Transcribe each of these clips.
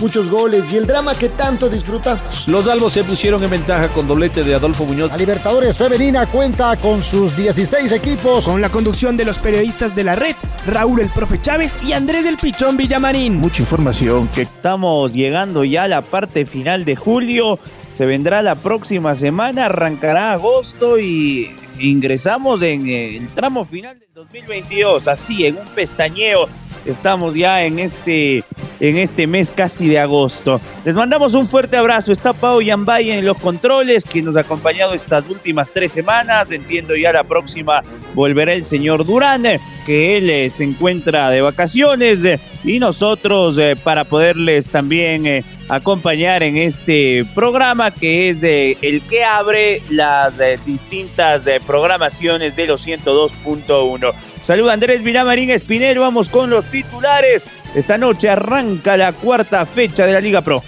muchos goles y el drama que tanto disfrutamos. Los albos se pusieron en ventaja con doblete de Adolfo Muñoz. La Libertadores Femenina cuenta con sus 16 equipos. Con la conducción de los periodistas de la red, Raúl el Profe Chávez y Andrés del Pichón Villamarín. Mucha información que estamos llegando ya a la parte final de julio. Se vendrá la próxima semana, arrancará agosto y ingresamos en el tramo final del 2022, así en un pestañeo estamos ya en este, en este mes casi de agosto. Les mandamos un fuerte abrazo. Está Pau Yambay en los controles, que nos ha acompañado estas últimas tres semanas. Entiendo ya la próxima volverá el señor Durán, que él eh, se encuentra de vacaciones. y nosotros eh, para poderles también eh, acompañar en este programa que es el que abre las distintas programaciones de los 102.1. Saluda Andrés Vilamarín Espinero, vamos con los titulares. Esta noche arranca la cuarta fecha de la Liga Pro.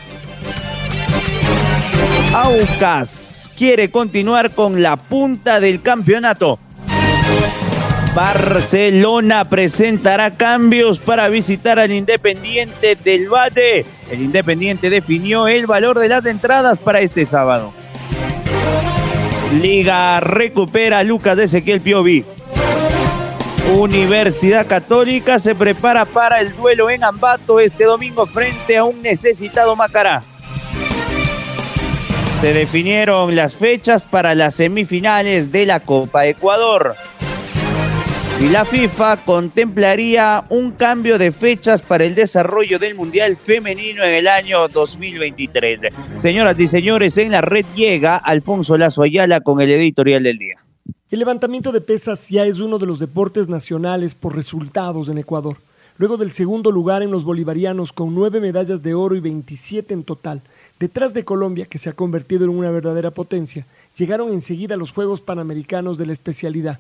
Aucas quiere continuar con la punta del campeonato. Barcelona presentará cambios para visitar al Independiente del Valle. El Independiente definió el valor de las entradas para este sábado. Liga recupera Lucas Ezequiel Piovi. Universidad Católica se prepara para el duelo en Ambato este domingo frente a un necesitado Macará. Se definieron las fechas para las semifinales de la Copa Ecuador. Y la FIFA contemplaría un cambio de fechas para el desarrollo del Mundial Femenino en el año 2023. Señoras y señores, en la red llega Alfonso Lazo Ayala con el editorial del día. El levantamiento de pesas ya es uno de los deportes nacionales por resultados en Ecuador. Luego del segundo lugar en los bolivarianos con nueve medallas de oro y 27 en total, detrás de Colombia, que se ha convertido en una verdadera potencia, llegaron enseguida los Juegos Panamericanos de la especialidad.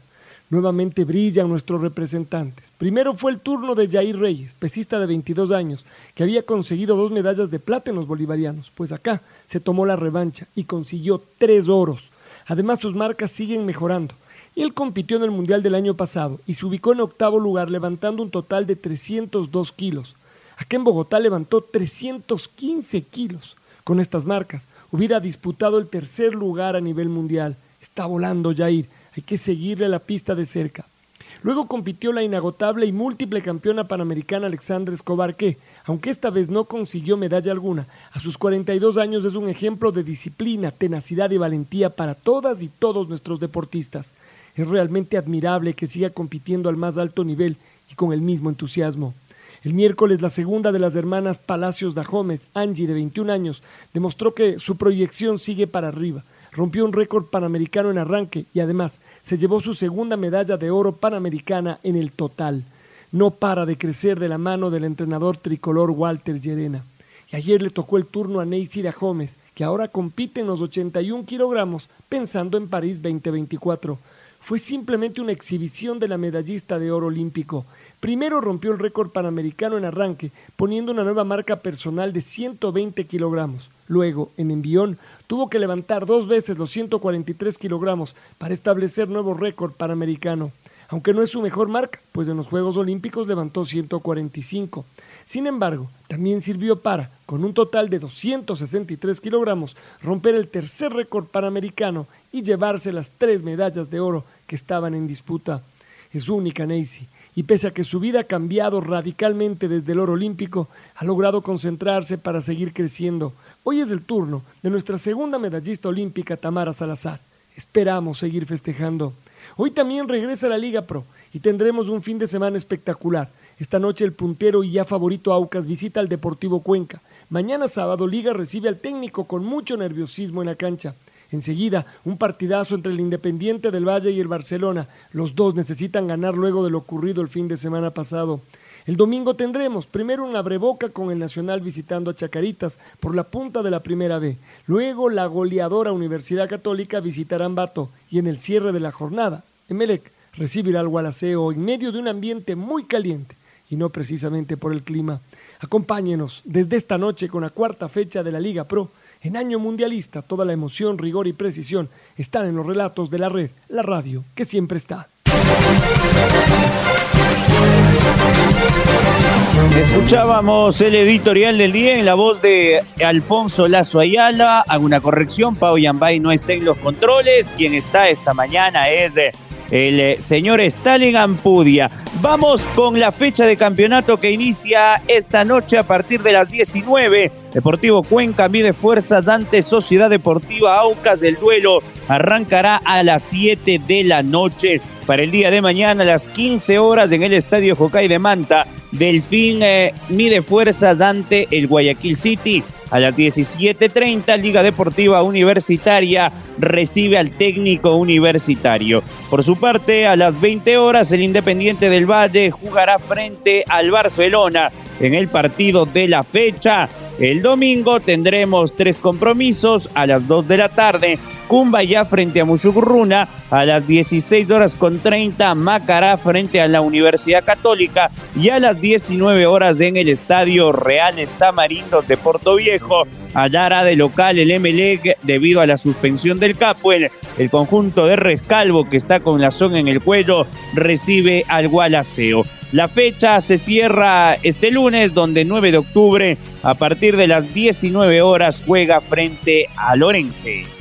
Nuevamente brillan nuestros representantes. Primero fue el turno de Jair Reyes, pesista de 22 años, que había conseguido dos medallas de plata en los bolivarianos, pues acá se tomó la revancha y consiguió tres oros. Además, sus marcas siguen mejorando. Él compitió en el Mundial del año pasado y se ubicó en octavo lugar levantando un total de 302 kilos. Aquí en Bogotá levantó 315 kilos. Con estas marcas hubiera disputado el tercer lugar a nivel mundial. Está volando Jair, hay que seguirle la pista de cerca. Luego compitió la inagotable y múltiple campeona panamericana Alexandra Escobar, que, aunque esta vez no consiguió medalla alguna, a sus 42 años es un ejemplo de disciplina, tenacidad y valentía para todas y todos nuestros deportistas. Es realmente admirable que siga compitiendo al más alto nivel y con el mismo entusiasmo. El miércoles, la segunda de las hermanas Palacios Dajomes, Angie, de 21 años, demostró que su proyección sigue para arriba rompió un récord panamericano en arranque y además se llevó su segunda medalla de oro panamericana en el total. No para de crecer de la mano del entrenador tricolor Walter Llerena. Y ayer le tocó el turno a Neisida Gómez, que ahora compite en los 81 kilogramos pensando en París 2024 fue simplemente una exhibición de la medallista de oro olímpico. Primero rompió el récord panamericano en arranque, poniendo una nueva marca personal de 120 kilogramos. Luego, en envión, tuvo que levantar dos veces los 143 kilogramos para establecer nuevo récord panamericano. Aunque no es su mejor marca, pues en los Juegos Olímpicos levantó 145. Sin embargo, también sirvió para, con un total de 263 kilogramos, romper el tercer récord panamericano y llevarse las tres medallas de oro que estaban en disputa. Es única Nancy, y pese a que su vida ha cambiado radicalmente desde el oro olímpico, ha logrado concentrarse para seguir creciendo. Hoy es el turno de nuestra segunda medallista olímpica, Tamara Salazar. Esperamos seguir festejando. Hoy también regresa la Liga Pro y tendremos un fin de semana espectacular. Esta noche el puntero y ya favorito Aucas visita al Deportivo Cuenca. Mañana sábado Liga recibe al técnico con mucho nerviosismo en la cancha. Enseguida, un partidazo entre el Independiente del Valle y el Barcelona. Los dos necesitan ganar luego de lo ocurrido el fin de semana pasado. El domingo tendremos primero un abreboca con el Nacional visitando a Chacaritas por la punta de la primera B. Luego la goleadora Universidad Católica visitará Ambato y en el cierre de la jornada, Emelec recibirá al Gualaceo en medio de un ambiente muy caliente y no precisamente por el clima. Acompáñenos desde esta noche con la cuarta fecha de la Liga Pro. En año mundialista, toda la emoción, rigor y precisión están en los relatos de la red, la radio, que siempre está. Escuchábamos el editorial del día en la voz de Alfonso Lazo Ayala. Hago una corrección, Pau Yambay no está en los controles. Quien está esta mañana es el eh, señor Stalin Ampudia. Vamos con la fecha de campeonato que inicia esta noche a partir de las 19. Deportivo Cuenca mide fuerzas ante Sociedad Deportiva Aucas. El duelo arrancará a las 7 de la noche. Para el día de mañana a las 15 horas en el Estadio Jocay de Manta, Delfín eh, mide fuerzas ante el Guayaquil City. A las 17.30, Liga Deportiva Universitaria recibe al técnico universitario. Por su parte, a las 20 horas, el Independiente del Valle jugará frente al Barcelona en el partido de la fecha. El domingo tendremos tres compromisos a las 2 de la tarde. Ya frente a Mushugurruna a las 16 horas con 30. Macará frente a la Universidad Católica y a las 19 horas en el Estadio Real Tamarindo de Puerto Viejo. Hallará de local el MLEG debido a la suspensión del Capuel. El conjunto de Rescalvo que está con la zona en el cuello recibe al Gualaceo. La fecha se cierra este lunes, donde 9 de octubre, a partir de las 19 horas, juega frente a Lorense.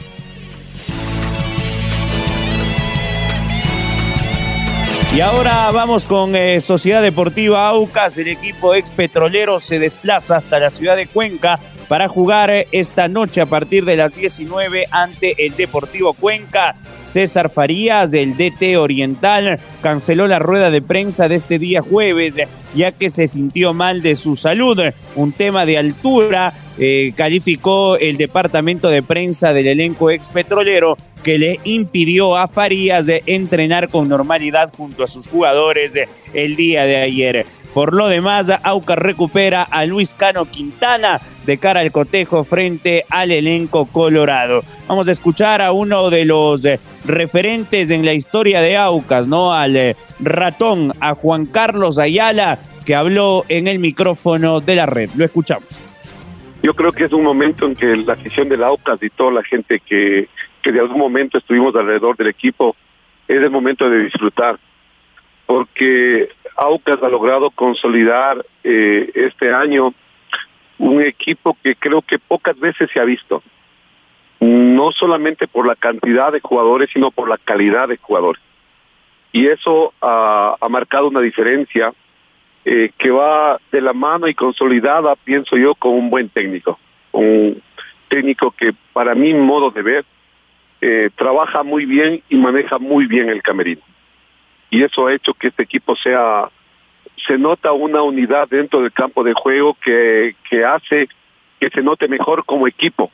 Y ahora vamos con eh, Sociedad Deportiva Aucas. El equipo ex petrolero se desplaza hasta la ciudad de Cuenca para jugar esta noche a partir de las 19 ante el Deportivo Cuenca. César Farías del DT Oriental canceló la rueda de prensa de este día jueves ya que se sintió mal de su salud. Un tema de altura eh, calificó el departamento de prensa del elenco ex petrolero que le impidió a Farías de entrenar con normalidad junto a sus jugadores el día de ayer. Por lo demás, Aucas recupera a Luis Cano Quintana de cara al cotejo frente al elenco colorado. Vamos a escuchar a uno de los eh, referentes en la historia de Aucas, ¿no? Al eh, ratón, a Juan Carlos Ayala, que habló en el micrófono de la red. Lo escuchamos. Yo creo que es un momento en que la afición del Aucas y toda la gente que, que de algún momento estuvimos alrededor del equipo, es el momento de disfrutar. Porque Aucas ha logrado consolidar eh, este año un equipo que creo que pocas veces se ha visto. No solamente por la cantidad de jugadores, sino por la calidad de jugadores. Y eso ha, marcado una diferencia eh, que va de la mano y consolidada, pienso yo, con un buen técnico. Un técnico que, para mi modo de ver, eh, trabaja muy bien y maneja muy bien el camerino y eso ha hecho que este equipo sea, se nota una unidad dentro del campo de juego que, que hace que se note mejor como equipo,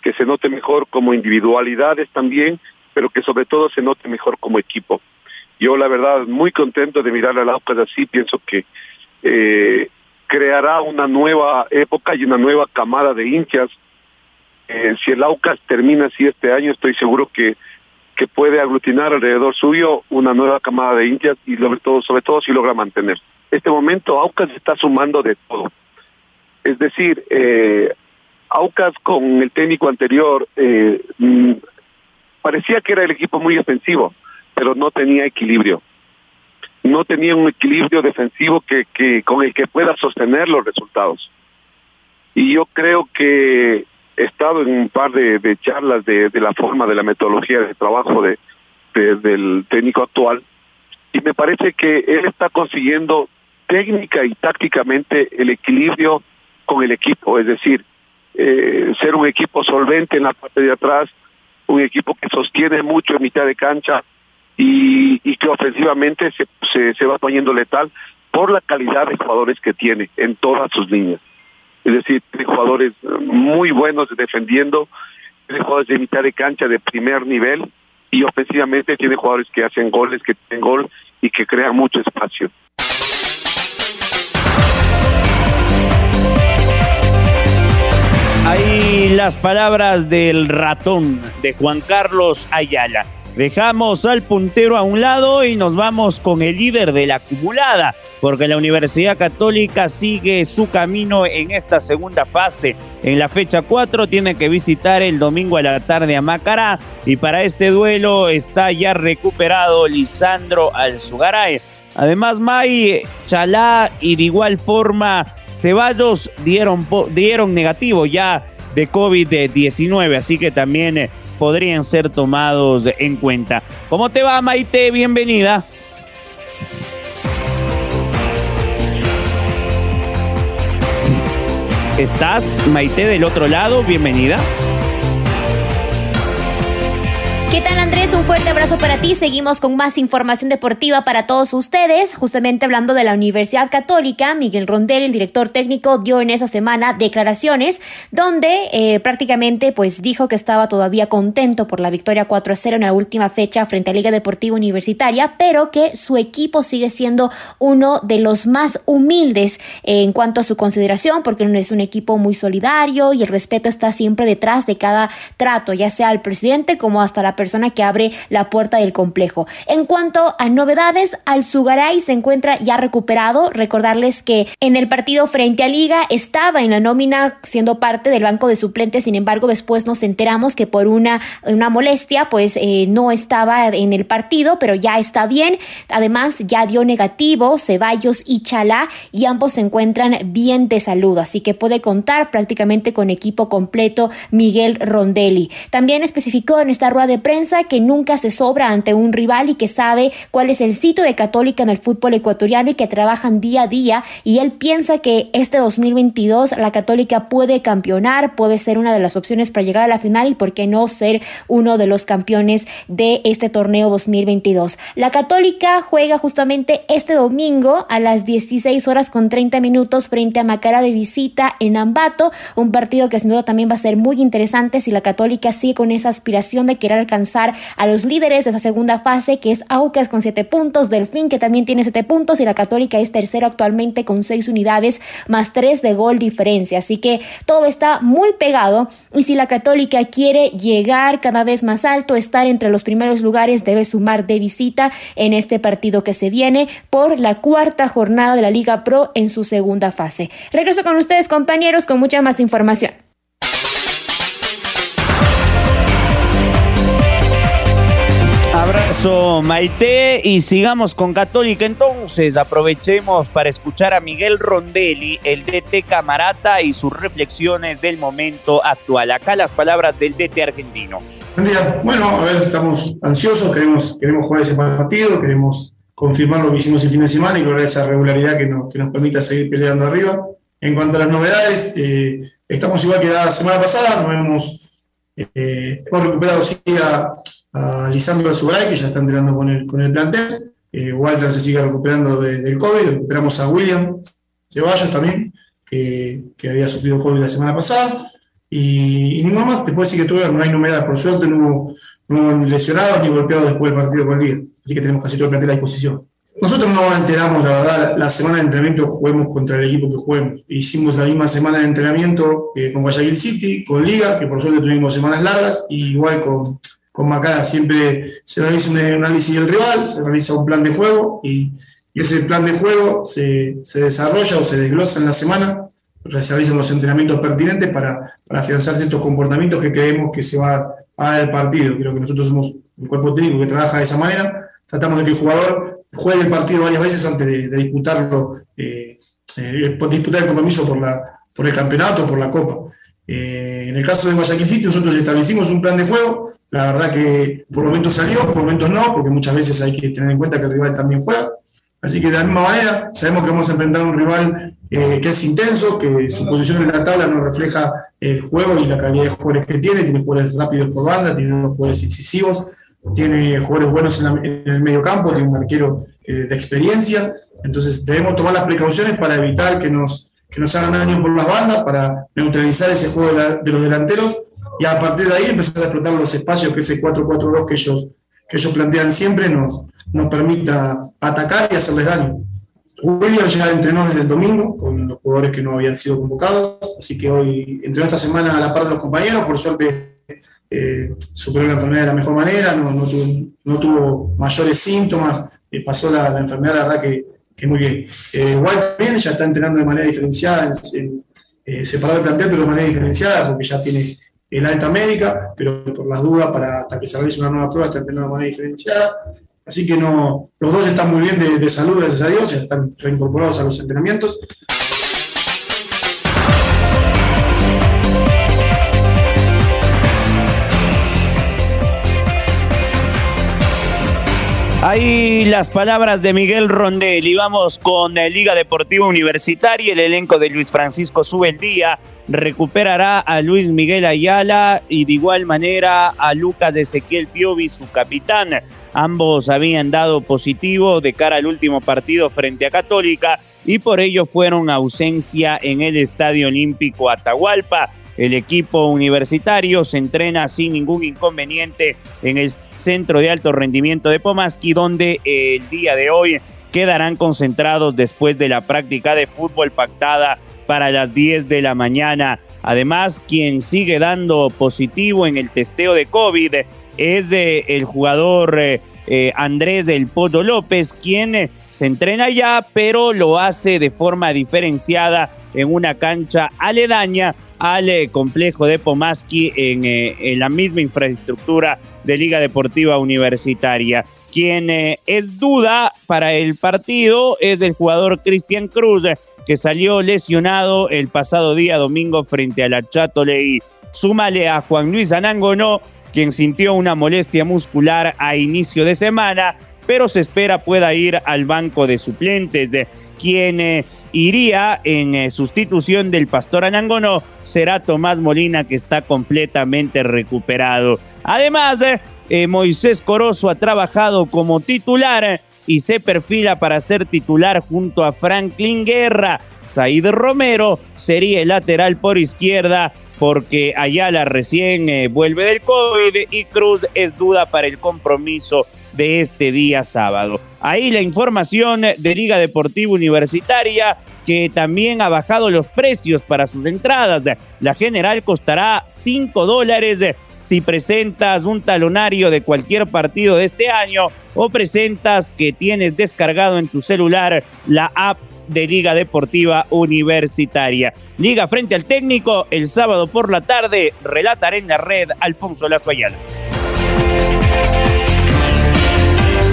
que se note mejor como individualidades también, pero que sobre todo se note mejor como equipo. Yo la verdad muy contento de mirar al Aucas así, pienso que eh, creará una nueva época y una nueva camada de hinchas. Eh, si el Aucas termina así este año, estoy seguro que que puede aglutinar alrededor suyo una nueva camada de hinchas y sobre todo, sobre todo si logra mantener. Este momento Aucas está sumando de todo. Es decir, eh, Aucas con el técnico anterior eh, mm, parecía que era el equipo muy defensivo, pero no tenía equilibrio. No tenía un equilibrio defensivo que, que con el que pueda sostener los resultados. Y yo creo que estado en un par de, charlas de, la forma de la metodología de trabajo de, del técnico actual y me parece que él está consiguiendo técnica y tácticamente el equilibrio con el equipo, es decir, eh, ser un equipo solvente en la parte de atrás, un equipo que sostiene mucho en mitad de cancha y, que ofensivamente se, se, se va poniendo letal por la calidad de jugadores que tiene en todas sus líneas es decir, tiene jugadores muy buenos defendiendo, tiene jugadores de mitad de cancha de primer nivel y ofensivamente tiene jugadores que hacen goles, que tienen gol y que crean mucho espacio. Ahí las palabras del ratón de Juan Carlos Ayala. Dejamos al puntero a un lado y nos vamos con el líder de la acumulada, porque la Universidad Católica sigue su camino en esta segunda fase. En la fecha 4 tiene que visitar el domingo a la tarde a Macará y para este duelo está ya recuperado Lisandro Alzugaray. Además, May, Chalá y de igual forma Ceballos dieron, dieron negativo ya de COVID-19, así que también eh, podrían ser tomados en cuenta. ¿Cómo te va, Maite? Bienvenida. ¿Estás, Maite, del otro lado? Bienvenida. ¿Qué tal Andrés? Un fuerte abrazo para ti. Seguimos con más información deportiva para todos ustedes. Justamente hablando de la Universidad Católica, Miguel Rondel, el director técnico, dio en esa semana declaraciones donde eh, prácticamente pues dijo que estaba todavía contento por la victoria 4 a 0 en la última fecha frente a Liga Deportiva Universitaria, pero que su equipo sigue siendo uno de los más humildes en cuanto a su consideración, porque es un equipo muy solidario y el respeto está siempre detrás de cada trato, ya sea al presidente como hasta la persona que abre la puerta del complejo. En cuanto a novedades, Alzugaray se encuentra ya recuperado. Recordarles que en el partido frente a Liga estaba en la nómina siendo parte del banco de suplentes, sin embargo después nos enteramos que por una, una molestia pues eh, no estaba en el partido, pero ya está bien. Además ya dio negativo Ceballos y Chalá y ambos se encuentran bien de salud, así que puede contar prácticamente con equipo completo Miguel Rondelli. También especificó en esta rueda de prensa que nunca se sobra ante un rival y que sabe cuál es el sitio de Católica en el fútbol ecuatoriano y que trabajan día a día y él piensa que este 2022 la Católica puede campeonar, puede ser una de las opciones para llegar a la final y por qué no ser uno de los campeones de este torneo 2022. La Católica juega justamente este domingo a las 16 horas con 30 minutos frente a Macara de visita en Ambato, un partido que sin duda también va a ser muy interesante si la Católica sigue con esa aspiración de querer alcanzar a los líderes de esa segunda fase, que es Aucas con siete puntos, Delfín que también tiene siete puntos y la Católica es tercero actualmente con seis unidades más tres de gol diferencia. Así que todo está muy pegado y si la Católica quiere llegar cada vez más alto, estar entre los primeros lugares, debe sumar de visita en este partido que se viene por la cuarta jornada de la Liga Pro en su segunda fase. Regreso con ustedes compañeros con mucha más información. Abrazo Maite y sigamos con Católica entonces. Aprovechemos para escuchar a Miguel Rondelli, el DT Camarata y sus reflexiones del momento actual. Acá las palabras del DT argentino. Buen día. Bueno, a ver, estamos ansiosos, queremos, queremos jugar ese partido, queremos confirmar lo que hicimos el fin de semana y lograr esa regularidad que nos, que nos permita seguir peleando arriba. En cuanto a las novedades, eh, estamos igual que la semana pasada, nos hemos, eh, hemos recuperado sí, a, a Lisandro Azuray, que ya está entrenando con el, con el plantel. Eh, Walter se sigue recuperando del COVID. Recuperamos a William Ceballos también, que, que, había sufrido COVID la semana pasada. Y, y ninguno más, puedo decir que tuve, no hay novedad. Por suerte no hubo, no lesionados ni golpeados después del partido con Liga. Así que tenemos casi todo el plantel a disposición. Nosotros no enteramos, la verdad, la semana de entrenamiento juguemos contra el equipo que juguemos. Hicimos la misma semana de entrenamiento eh, con Guayaquil City, con Liga, que por suerte tuvimos semanas largas, y igual con, con Macara siempre se realiza un análisis del rival, se realiza un plan de juego y, ese plan de juego se, desarrolla o se desglosa en la semana, se realizan los entrenamientos pertinentes para, para afianzar ciertos comportamientos que creemos que se va a dar el partido. Creo que nosotros somos un cuerpo técnico que trabaja de esa manera, tratamos de que el jugador juegue el partido varias veces antes de, disputarlo, eh, eh, disputar el compromiso por, la, por el campeonato, por la copa. Eh, en el caso de Guayaquil City, nosotros establecimos un plan de juego, la verdad que por momentos salió, por momentos no, porque muchas veces hay que tener en cuenta que el rival también juega. Así que de la misma manera, sabemos que vamos a enfrentar a un rival eh, que es intenso, que su posición en la tabla no refleja el juego y la calidad de jugadores que tiene. Tiene jugadores rápidos por banda, tiene jugadores incisivos, tiene jugadores buenos en, el medio campo, tiene un arquero eh, de experiencia. Entonces debemos tomar las precauciones para evitar que nos, que nos hagan daño por las bandas, para neutralizar ese juego de los delanteros y a partir de ahí empezar a explotar los espacios que ese 4-4-2 que ellos, que ellos plantean siempre nos, nos permita atacar y hacerles daño. William ya entrenó desde el domingo con los jugadores que no habían sido convocados, así que hoy entrenó esta semana a la par de los compañeros, por suerte eh, superó la enfermedad de la mejor manera, no, no, tuvo, mayores síntomas, eh, pasó la, enfermedad, la verdad que, que muy bien. Eh, también ya está entrenando de manera diferenciada, eh, separado el plantel, pero de manera diferenciada, porque ya tiene el alta médica, pero por las dudas, para, hasta que se realice una nueva prueba, está entrenando de manera diferenciada. Así que no, los dos están muy bien de salud, gracias a Dios, están reincorporados a los entrenamientos. Ahí las palabras de Miguel Rondel y vamos con la Liga Deportiva Universitaria. El elenco de Luis Francisco sube el día, recuperará a Luis Miguel Ayala y de igual manera a Lucas Ezequiel Piovi, su capitán. Ambos habían dado positivo de cara al último partido frente a Católica y por ello fueron ausencia en el Estadio Olímpico Atahualpa. El equipo universitario se entrena sin ningún inconveniente en el centro de alto rendimiento de Pomaski, donde el día de hoy quedarán concentrados después de la práctica de fútbol pactada para las 10 de la mañana. Además, quien sigue dando positivo en el testeo de COVID es eh, el jugador eh, eh, Andrés del Poto López, quien se entrena ya, pero lo hace de forma diferenciada en una cancha aledaña al eh, complejo de Pomaski en, eh, en, la misma infraestructura de Liga Deportiva Universitaria. Quien eh, es duda para el partido es el jugador Cristian Cruz, que salió lesionado el pasado día domingo frente a la Chatoley. Súmale a Juan Luis Anangonó, quien sintió una molestia muscular a inicio de semana, pero se espera pueda ir al banco de suplentes. Quien eh, iría en eh, sustitución del pastor Anangono será Tomás Molina, que está completamente recuperado. Además, eh, Moisés Corozo ha trabajado como titular y se perfila para ser titular junto a Franklin Guerra. Said Romero sería el lateral por izquierda porque Ayala recién vuelve del COVID y Cruz es duda para el compromiso de este día sábado. Ahí la información de Liga Deportiva Universitaria que también ha bajado los precios para sus entradas. La general costará 5 dólares si presentas un talonario de cualquier partido de este año o presentas que tienes descargado en tu celular la app de Liga Deportiva Universitaria. Liga frente al técnico el sábado por la tarde, relataré en la red Alfonso Lazo Ayala.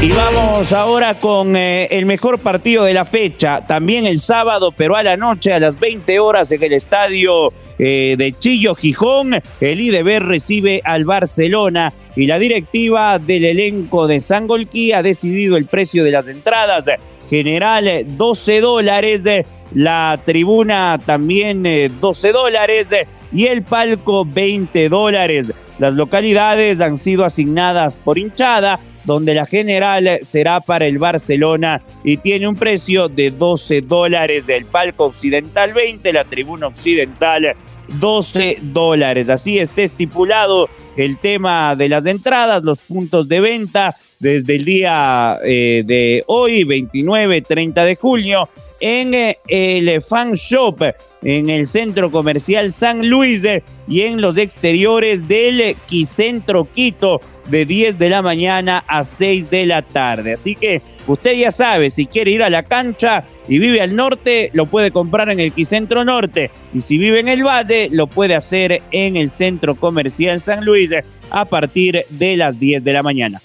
Y vamos ahora con eh, el mejor partido de la fecha, también el sábado, pero a la noche, a las 20 horas en el estadio eh, de Chillo Gijón, el IDB recibe al Barcelona y la directiva del elenco de Sangolquí ha decidido el precio de las entradas. General 12 dólares, la tribuna también 12 eh, dólares y el palco 20 dólares. Las localidades han sido asignadas por hinchada donde la general será para el Barcelona y tiene un precio de 12 dólares del palco occidental 20, la tribuna occidental 12 dólares. Así está estipulado el tema de las entradas, los puntos de venta desde el día eh, de hoy, 29, 30 de julio, en eh, el Fan Shop, en el Centro Comercial San Luis eh, y en los exteriores del Quicentro Quito de 10 de la mañana a 6 de la tarde. Así que usted ya sabe, si quiere ir a la cancha y vive al norte, lo puede comprar en el Quicentro Norte. Y si vive en el Valle, lo puede hacer en el Centro Comercial San Luis a partir de las 10 de la mañana.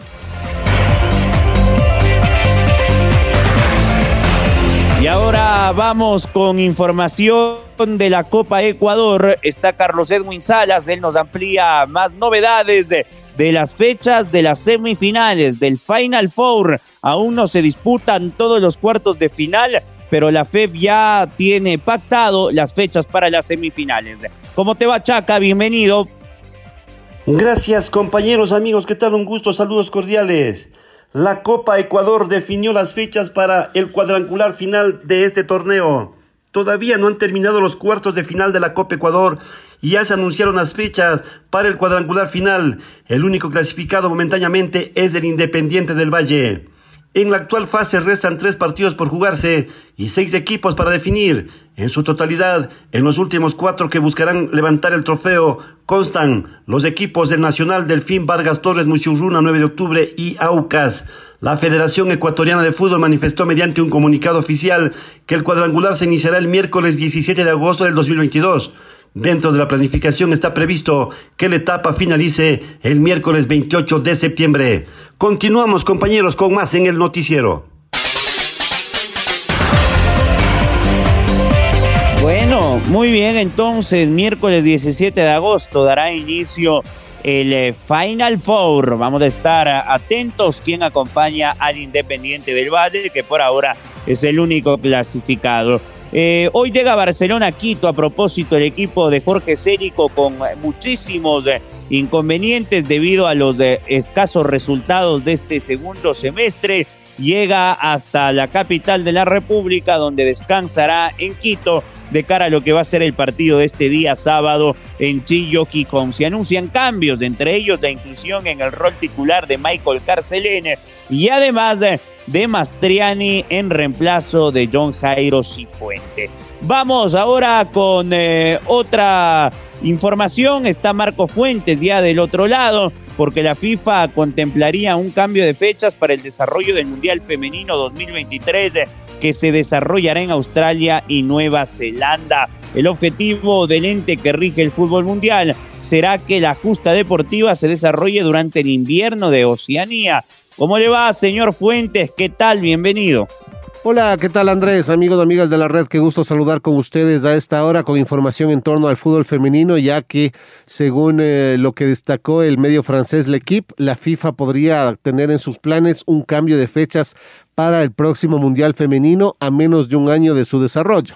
Y ahora vamos con información de la Copa Ecuador. Está Carlos Edwin Salas, él nos amplía más novedades de, las fechas de las semifinales del Final Four. Aún no se disputan todos los cuartos de final, pero la FEB ya tiene pactado las fechas para las semifinales. ¿Cómo te va, Chaca? Bienvenido. Gracias, compañeros, amigos. ¿Qué tal? Un gusto. Saludos cordiales. La Copa Ecuador definió las fechas para el cuadrangular final de este torneo. Todavía no han terminado los cuartos de final de la Copa Ecuador y ya se anunciaron las fechas para el cuadrangular final. El único clasificado momentáneamente es el Independiente del Valle. En la actual fase restan tres partidos por jugarse y seis equipos para definir. En su totalidad, en los últimos cuatro que buscarán levantar el trofeo, constan los equipos del Nacional Delfín Vargas Torres Muchurruna 9 de octubre y Aucas. La Federación Ecuatoriana de Fútbol manifestó mediante un comunicado oficial que el cuadrangular se iniciará el miércoles 17 de agosto del 2022. Dentro de la planificación está previsto que la etapa finalice el miércoles 28 de septiembre. Continuamos compañeros con más en el noticiero. Bueno, muy bien, entonces miércoles 17 de agosto dará inicio el eh, Final Four. Vamos a estar atentos quién acompaña al Independiente del Valle, que por ahora es el único clasificado. Eh, hoy llega Barcelona Quito a propósito el equipo de Jorge Cérico con muchísimos eh, inconvenientes debido a los escasos resultados de este segundo semestre. Llega hasta la capital de la República donde descansará en Quito de cara a lo que va a ser el partido de este día sábado en Chilloquicón. Se anuncian cambios, entre ellos la inclusión en el rol titular de Michael Carcelene y además de Mastriani en reemplazo de John Jairo Cifuente. Vamos ahora con eh, otra información. Está Marco Fuentes ya del otro lado, porque la FIFA contemplaría un cambio de fechas para el desarrollo del Mundial Femenino 2023 que se desarrollará en Australia y Nueva Zelanda. El objetivo del ente que rige el fútbol mundial será que la justa deportiva se desarrolle durante el invierno de Oceanía. ¿Cómo le va, señor Fuentes? ¿Qué tal? Bienvenido. Hola, ¿qué tal Andrés? Amigos amigas de la red, qué gusto saludar con ustedes a esta hora con información en torno al fútbol femenino, ya que según eh, lo que destacó el medio francés L'Equipe, la FIFA podría tener en sus planes un cambio de fechas para el próximo Mundial Femenino a menos de un año de su desarrollo.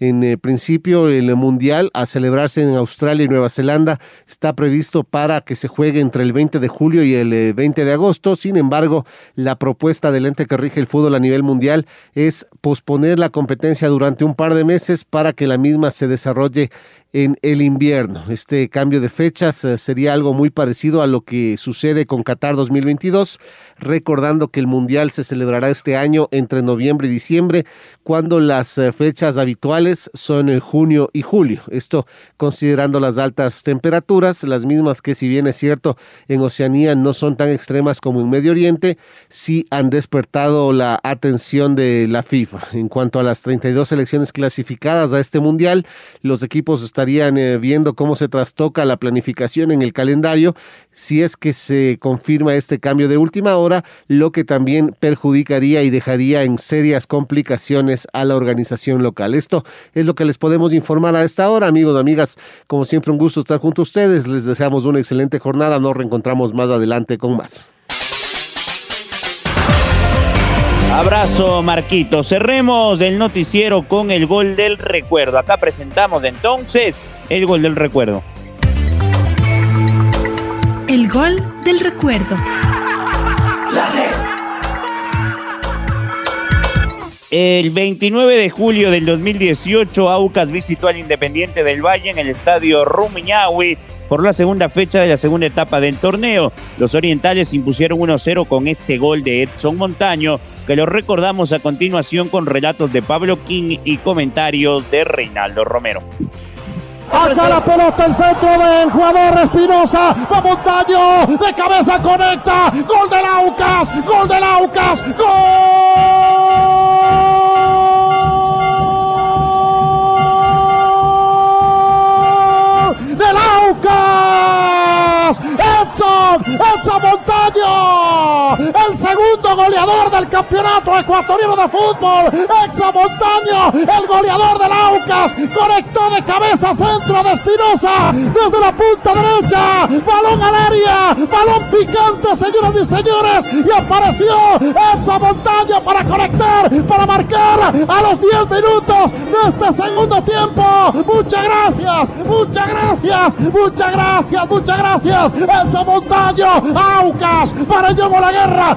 En principio, el Mundial a celebrarse en Australia y Nueva Zelanda está previsto para que se juegue entre el 20 de julio y el 20 eh, de agosto. Sin embargo, la propuesta del ente que rige el fútbol a nivel mundial es posponer la competencia durante un par de meses para que la misma se desarrolle en el invierno. Este cambio de fechas eh, sería algo muy parecido a lo que sucede con Qatar 2022, recordando que el Mundial se celebrará este año entre noviembre y diciembre, cuando las eh, fechas habituales son en junio y julio. Esto considerando las altas temperaturas, las mismas que si bien es cierto en Oceanía no son tan extremas como en Medio Oriente, sí han despertado la atención de la FIFA. En cuanto a las 32 selecciones clasificadas a este Mundial, los equipos están estarían eh, viendo cómo se trastoca la planificación en el calendario si es que se confirma este cambio de última hora, lo que también perjudicaría y dejaría en serias complicaciones a la organización local. Esto es lo que les podemos informar a esta hora, amigos amigas. Como siempre, un gusto estar junto a ustedes. Les deseamos una excelente jornada. Nos reencontramos más adelante con más. Abrazo, Marquito. Cerremos del noticiero con el gol del recuerdo. Acá presentamos entonces el gol del recuerdo. El gol del recuerdo. La red. El 29 de julio del 2018, Aucas visitó al Independiente del Valle en el estadio Rumiñahui por la segunda fecha de la segunda etapa del torneo. Los orientales impusieron 1-0 con este gol de Edson Montaño, que lo recordamos a continuación con relatos de Pablo King y comentarios de Reinaldo Romero. Acá la pelota, el centro del jugador Espinosa. Va Montaño. De cabeza conecta. Gol del Aucas. Gol del Aucas. ¡Gol! Goleador del campeonato ecuatoriano de fútbol. Edson Montaño. El goleador del Aucas. Conectó de cabeza centro de Espinosa. Desde la punta derecha. Balón al área. Balón picante, señoras y señores. Y apareció Edson Montaño para conectar. Para marcar a los 10 minutos de este segundo tiempo. Muchas gracias. Muchas gracias. Muchas gracias. Muchas gracias. Edson Montaño. Aucas. Para Yogo la guerra.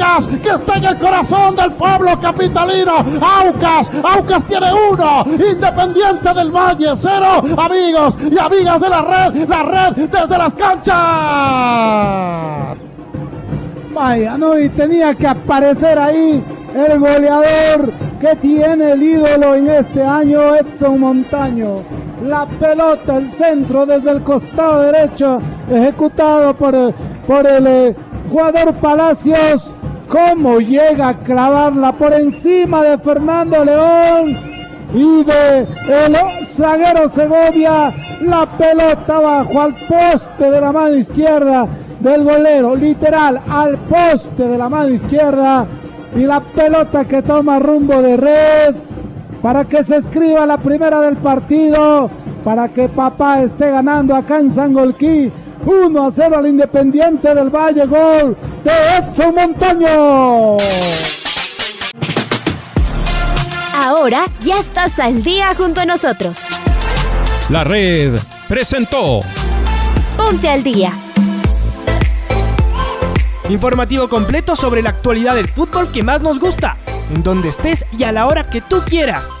Aucas. Que está en el corazón del pueblo capitalino. Aucas. Aucas tiene uno. Independiente del Valle. Cero. Amigos y amigas de la red. La red desde las canchas. Vaya, no, y tenía que aparecer ahí el goleador que tiene el ídolo en este año, Edson Montaño. La pelota, el centro desde el costado derecho, ejecutado por, por el eh, jugador Palacios. ¿Cómo llega a clavarla por encima de Fernando León? y de el zaguero Segovia. La pelota bajo al poste de la mano izquierda del golero, literal al poste de la mano izquierda. Y la pelota que toma rumbo de red para que se escriba la primera del partido, para que papá esté ganando acá en Sangolquí. 1 a 0 al Independiente del Valle, gol de Edson Montaño. Ahora ya estás al día junto a nosotros. La red presentó Ponte al día. Informativo completo sobre la actualidad del fútbol que más nos gusta, en donde estés y a la hora que tú quieras.